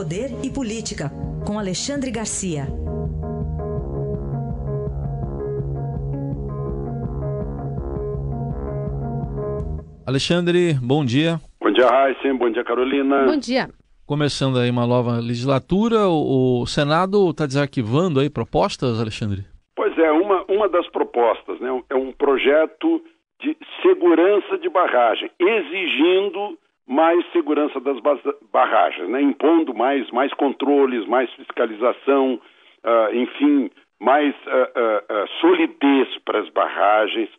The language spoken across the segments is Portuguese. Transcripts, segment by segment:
Poder e Política, com Alexandre Garcia. Alexandre, bom dia. Bom dia, Raíssen. Bom dia, Carolina. Bom dia. Começando aí uma nova legislatura, o, Senado está desarquivando aí propostas, Alexandre? Pois é, uma, uma das propostas, né? É um projeto de segurança de barragem, exigindo mais segurança das barragens, né? impondo mais, mais controles, mais fiscalização, uh, enfim, mais uh, uh, solidez para as barragens,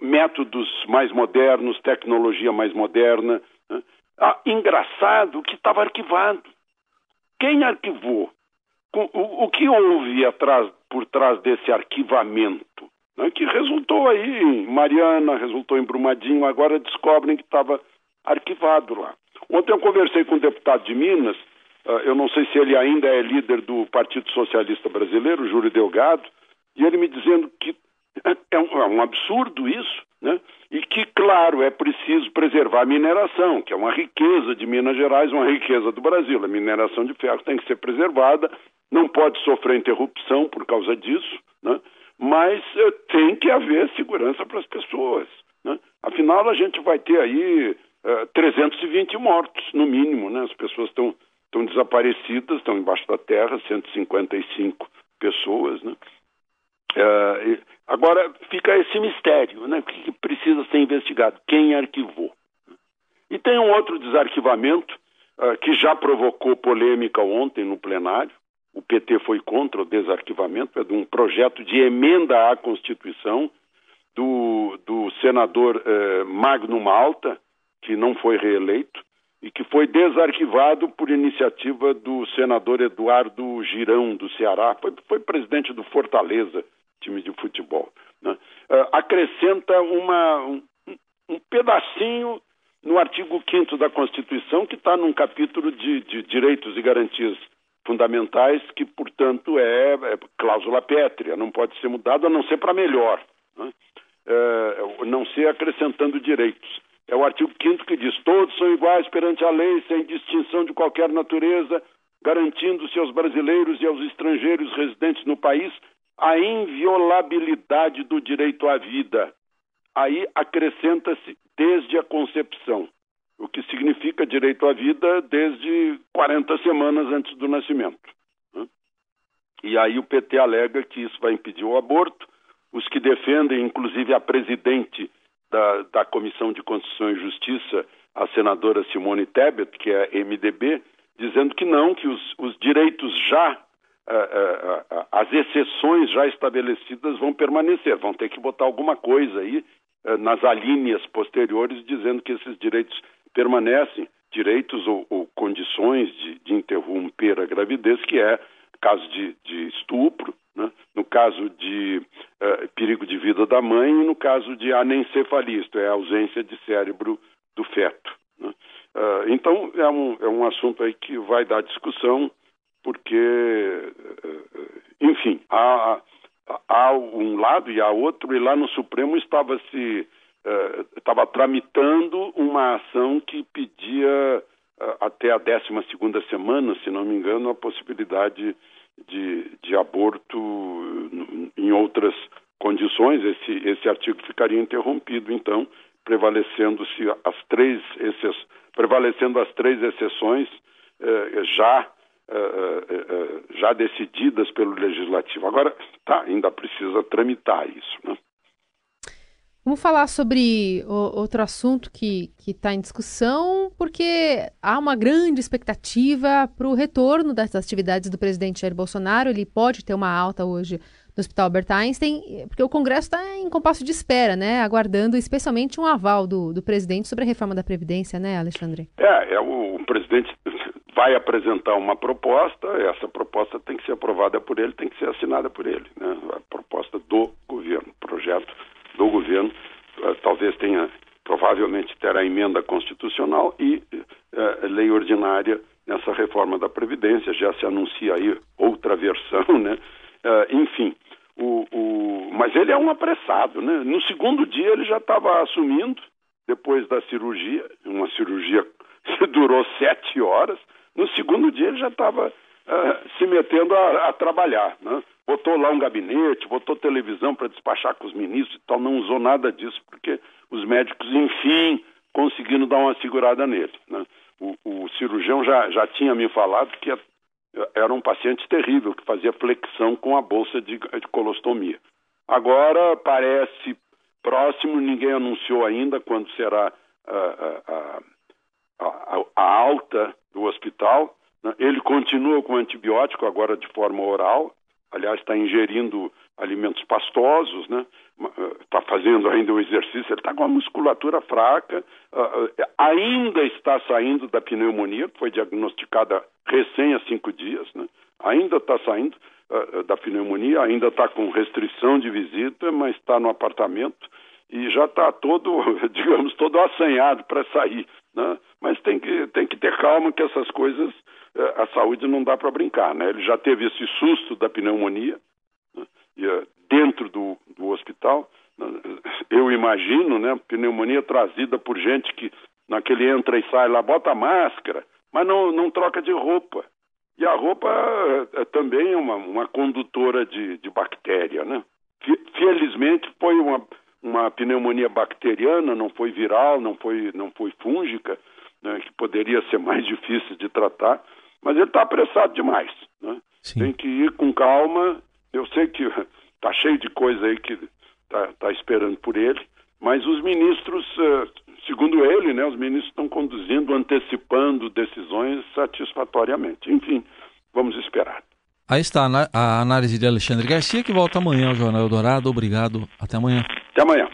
métodos mais modernos, tecnologia mais moderna. Né? Ah, engraçado que estava arquivado. Quem arquivou? O, o, que houve atrás, por trás desse arquivamento? Né? Que resultou aí em Mariana, resultou em Brumadinho, agora descobrem que estava arquivado lá. Ontem eu conversei com um deputado de Minas, uh, eu não sei se ele ainda é líder do Partido Socialista Brasileiro, Júlio Delgado, e ele me dizendo que é um, é um absurdo isso, né? E que, claro, é preciso preservar a mineração, que é uma riqueza de Minas Gerais, uma riqueza do Brasil. A mineração de ferro tem que ser preservada, não pode sofrer interrupção por causa disso, né? mas uh, tem que haver segurança para as pessoas. Né? Afinal, a gente vai ter aí uh, eh, 320 mortos, no mínimo. Né? As pessoas estão desaparecidas, estão embaixo da terra, 155 pessoas. Né? Uh, agora fica esse mistério, né? O que precisa ser investigado? Quem arquivou? E tem um outro desarquivamento uh, que já provocou polêmica ontem no plenário. O PT foi contra o desarquivamento, é de um projeto de emenda à Constituição do, do senador uh, Magno Malta, que não foi reeleito, e que foi desarquivado por iniciativa do senador Eduardo Girão, do Ceará, foi, foi presidente do Fortaleza time de futebol. Né? Uh, acrescenta uma, um, um, pedacinho no artigo 5 da Constituição, que está num capítulo de, de, direitos e garantias fundamentais, que, portanto, é, é, cláusula pétrea, não pode ser mudado a não ser para melhor, né? uh, não ser acrescentando direitos. É o artigo 5 que diz: todos são iguais perante a lei, sem distinção de qualquer natureza, garantindo-se aos brasileiros e aos estrangeiros residentes no país a inviolabilidade do direito à vida. Aí acrescenta-se desde a concepção, o que significa direito à vida desde 40 semanas antes do nascimento. Né? E aí o PT alega que isso vai impedir o aborto. Os que defendem, inclusive a presidente da, da Comissão de Constituição e Justiça, a senadora Simone Tebet, que é MDB, dizendo que não, que os, os direitos já as exceções já estabelecidas vão permanecer, vão ter que botar alguma coisa aí eh, nas alíneas posteriores dizendo que esses direitos permanecem, direitos ou, ou condições de, de, interromper a gravidez, que é caso de, de estupro, né? no caso de uh, perigo de vida da mãe e no caso de anencefalia, isto é, a ausência de cérebro do feto. Né? Uh, então, é um, é um assunto aí que vai dar discussão, porque, eh, enfim, há, há um lado e há outro, e lá no Supremo estava se estava tramitando uma ação que pedia até a 12 segunda semana, se não me engano, a possibilidade de, de aborto em outras condições. Esse, esse artigo ficaria interrompido, então, prevalecendo-se as três prevalecendo as três exceções já uh, já decididas pelo legislativo. Agora, tá, ainda precisa tramitar isso, né? Vamos falar sobre o, outro assunto que está em discussão, porque há uma grande expectativa para o retorno das atividades do presidente Jair Bolsonaro. Ele pode ter uma alta hoje no Hospital Albert Einstein, porque o Congresso está em compasso de espera, né? Aguardando especialmente um aval do, do presidente sobre a reforma da Previdência, né, Alexandre? É, é o, o presidente vai apresentar uma proposta, essa proposta tem que ser aprovada por ele, tem que ser assinada por ele, né? A proposta do governo, projeto do governo, uh, talvez tenha, provavelmente terá emenda constitucional e uh, lei ordinária nessa reforma da Previdência, já se anuncia aí outra versão, né? Uh, enfim, o, o, mas ele é um apressado, né? No segundo dia ele já estava assumindo, depois da cirurgia, uma cirurgia durou sete horas. No segundo dia ele já estava uh, se metendo a, a trabalhar. Né? Botou lá um gabinete, botou televisão para despachar com os ministros e tal, não usou nada disso, porque os médicos, enfim, conseguiram dar uma segurada nele. Né? O, o, cirurgião já, já tinha me falado que era um paciente terrível, que fazia flexão com a bolsa de, de colostomia. Agora parece próximo, ninguém anunciou ainda quando será a, a, a, a alta do hospital. Né? Ele continua com antibiótico, agora de forma oral. Aliás, está ingerindo alimentos pastosos, né? Está eh, fazendo ainda o exercício. Ele está com a musculatura fraca. ainda está saindo da pneumonia, que foi diagnosticada recém há cinco dias, né? Ainda está saindo da pneumonia, ainda está com restrição de visita, mas está no apartamento e já está todo, digamos, todo assanhado para sair. Né? Mas tem que, tem que ter calma que essas coisas, eh, a saúde não dá para brincar. Né? Ele já teve esse susto da pneumonia né? eh, dentro do, do hospital. Né? Eu imagino, né, pneumonia trazida por gente que naquele entra e sai lá, bota máscara, mas não, não troca de roupa. E a roupa é, também é uma, uma condutora de, de bactéria, né? Felizmente foi uma, uma pneumonia bacteriana, não foi viral, não foi, não foi fúngica, né, que poderia ser mais difícil de tratar, mas ele está apressado demais. Né? Tem que ir com calma. Eu sei que está cheio de coisa aí que está tá esperando por ele, mas os ministros, eh, segundo ele, né, os ministros estão conduzindo, antecipando decisões satisfatoriamente. Enfim, vamos esperar. Aí está a análise de Alexandre Garcia, que volta amanhã ao Jornal Eldorado. Obrigado. Até amanhã. Até amanhã.